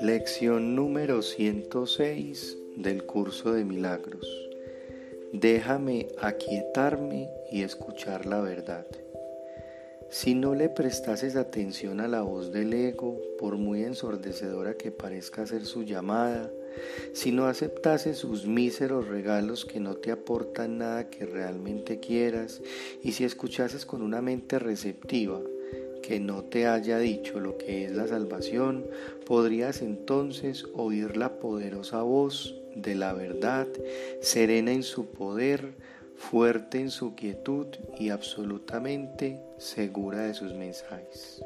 Lección número 106 del curso de milagros. Déjame aquietarme y escuchar la verdad. Si no le prestases atención a la voz del ego, por muy ensordecedora que parezca ser su llamada, si no aceptases sus míseros regalos que no te aportan nada que realmente quieras, y si escuchases con una mente receptiva, que no te haya dicho lo que es la salvación, podrías entonces oír la poderosa voz de la verdad, serena en su poder, fuerte en su quietud y absolutamente segura de sus mensajes.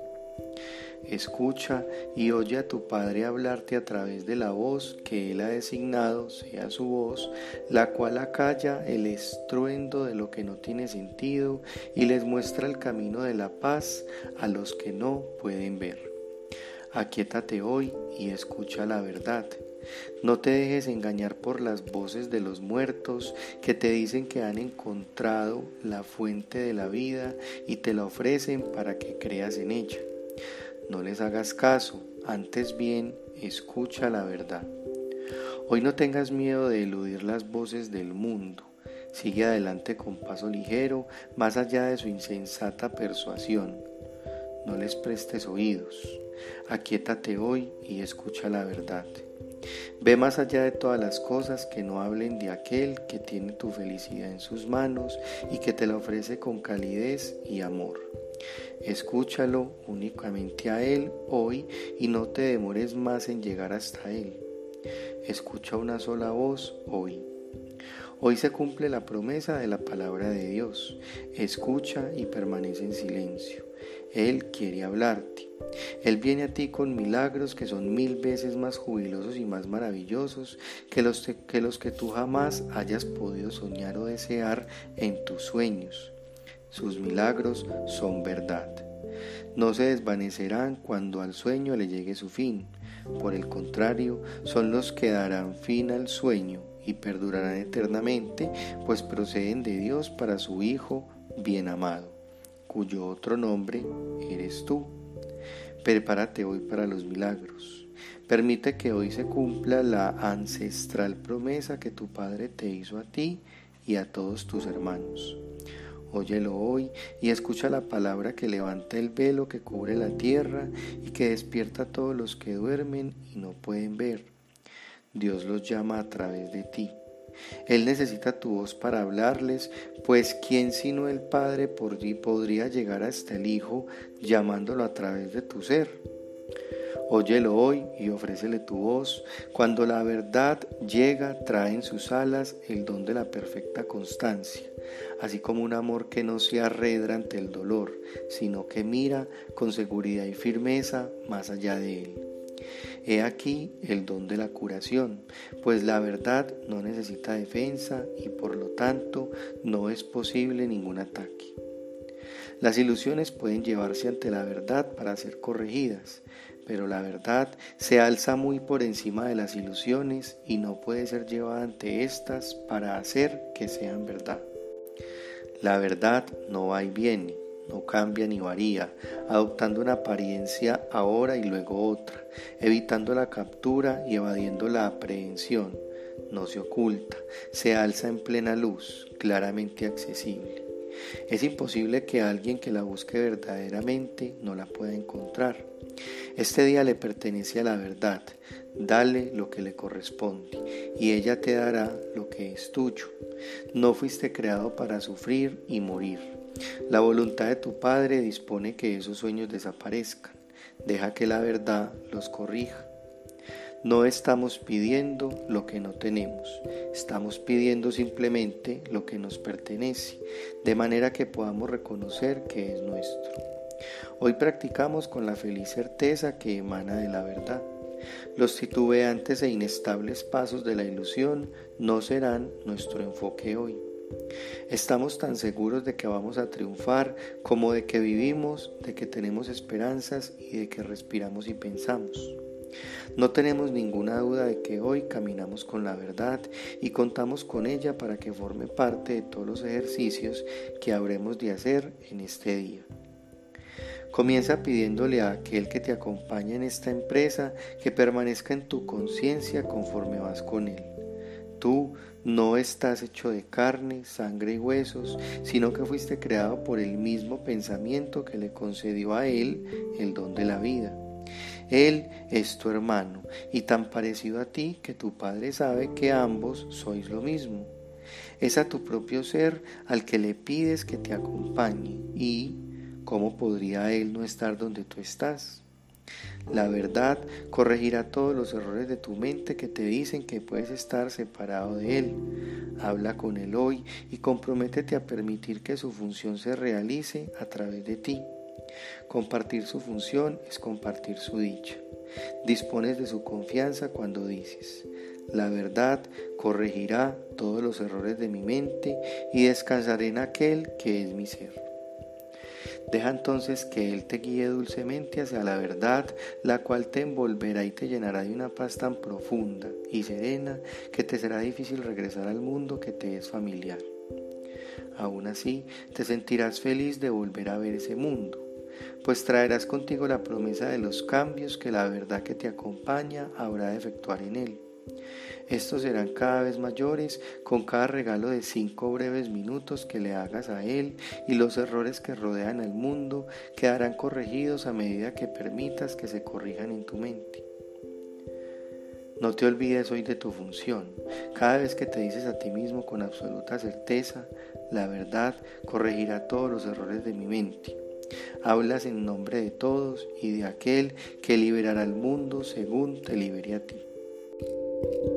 Escucha y oye a tu Padre hablarte a través de la voz que Él ha designado, sea su voz, la cual acalla el estruendo de lo que no tiene sentido y les muestra el camino de la paz a los que no pueden ver. Aquietate hoy y escucha la verdad. No te dejes engañar por las voces de los muertos que te dicen que han encontrado la fuente de la vida y te la ofrecen para que creas en ella. No les hagas caso, antes bien escucha la verdad. Hoy no tengas miedo de eludir las voces del mundo. Sigue adelante con paso ligero, más allá de su insensata persuasión. No les prestes oídos. Aquietate hoy y escucha la verdad. Ve más allá de todas las cosas que no hablen de aquel que tiene tu felicidad en sus manos y que te la ofrece con calidez y amor. Escúchalo únicamente a Él hoy y no te demores más en llegar hasta Él. Escucha una sola voz hoy. Hoy se cumple la promesa de la palabra de Dios. Escucha y permanece en silencio. Él quiere hablarte. Él viene a ti con milagros que son mil veces más jubilosos y más maravillosos que los, que los que tú jamás hayas podido soñar o desear en tus sueños. Sus milagros son verdad. No se desvanecerán cuando al sueño le llegue su fin. Por el contrario, son los que darán fin al sueño y perdurarán eternamente, pues proceden de Dios para su Hijo bien amado, cuyo otro nombre eres tú. Prepárate hoy para los milagros. Permite que hoy se cumpla la ancestral promesa que tu Padre te hizo a ti y a todos tus hermanos. Óyelo hoy y escucha la palabra que levanta el velo que cubre la tierra y que despierta a todos los que duermen y no pueden ver. Dios los llama a través de ti. Él necesita tu voz para hablarles, pues ¿quién sino el Padre por ti podría llegar hasta el Hijo llamándolo a través de tu ser? Óyelo hoy y ofrécele tu voz. Cuando la verdad llega, trae en sus alas el don de la perfecta constancia, así como un amor que no se arredra ante el dolor, sino que mira con seguridad y firmeza más allá de él. He aquí el don de la curación, pues la verdad no necesita defensa y por lo tanto no es posible ningún ataque. Las ilusiones pueden llevarse ante la verdad para ser corregidas, pero la verdad se alza muy por encima de las ilusiones y no puede ser llevada ante éstas para hacer que sean verdad. La verdad no va y viene, no cambia ni varía, adoptando una apariencia ahora y luego otra, evitando la captura y evadiendo la aprehensión. No se oculta, se alza en plena luz, claramente accesible. Es imposible que alguien que la busque verdaderamente no la pueda encontrar. Este día le pertenece a la verdad, dale lo que le corresponde y ella te dará lo que es tuyo. No fuiste creado para sufrir y morir la voluntad de tu Padre dispone que esos sueños desaparezcan. Deja que la verdad los corrija. No estamos pidiendo lo que no tenemos, estamos pidiendo simplemente lo que nos pertenece, de manera que podamos reconocer que es nuestro. Hoy practicamos con la feliz certeza que emana de la verdad. Los titubeantes e inestables pasos de la ilusión no serán nuestro enfoque hoy. Estamos tan seguros de que vamos a triunfar como de que vivimos, de que tenemos esperanzas y de que respiramos y pensamos. No tenemos ninguna duda de que hoy caminamos con la verdad y contamos con ella para que forme parte de todos los ejercicios que habremos de hacer en este día. Comienza pidiéndole a aquel que te acompaña en esta empresa que permanezca en tu conciencia conforme vas con él. Tú no estás hecho de carne, sangre y huesos, sino que fuiste creado por el mismo pensamiento que le concedió a él el don de la vida. Él es tu hermano y tan parecido a ti que tu Padre sabe que ambos sois lo mismo. Es a tu propio ser al que le pides que te acompañe y ¿cómo podría Él no estar donde tú estás? La verdad corregirá todos los errores de tu mente que te dicen que puedes estar separado de Él. Habla con Él hoy y comprométete a permitir que su función se realice a través de ti. Compartir su función es compartir su dicha. Dispones de su confianza cuando dices, la verdad corregirá todos los errores de mi mente y descansaré en aquel que es mi ser. Deja entonces que Él te guíe dulcemente hacia la verdad, la cual te envolverá y te llenará de una paz tan profunda y serena que te será difícil regresar al mundo que te es familiar. Aún así, te sentirás feliz de volver a ver ese mundo, pues traerás contigo la promesa de los cambios que la verdad que te acompaña habrá de efectuar en él. Estos serán cada vez mayores con cada regalo de cinco breves minutos que le hagas a Él y los errores que rodean al mundo quedarán corregidos a medida que permitas que se corrijan en tu mente. No te olvides hoy de tu función. Cada vez que te dices a ti mismo con absoluta certeza, la verdad corregirá todos los errores de mi mente. Hablas en nombre de todos y de aquel que liberará al mundo según te libere a ti. thank you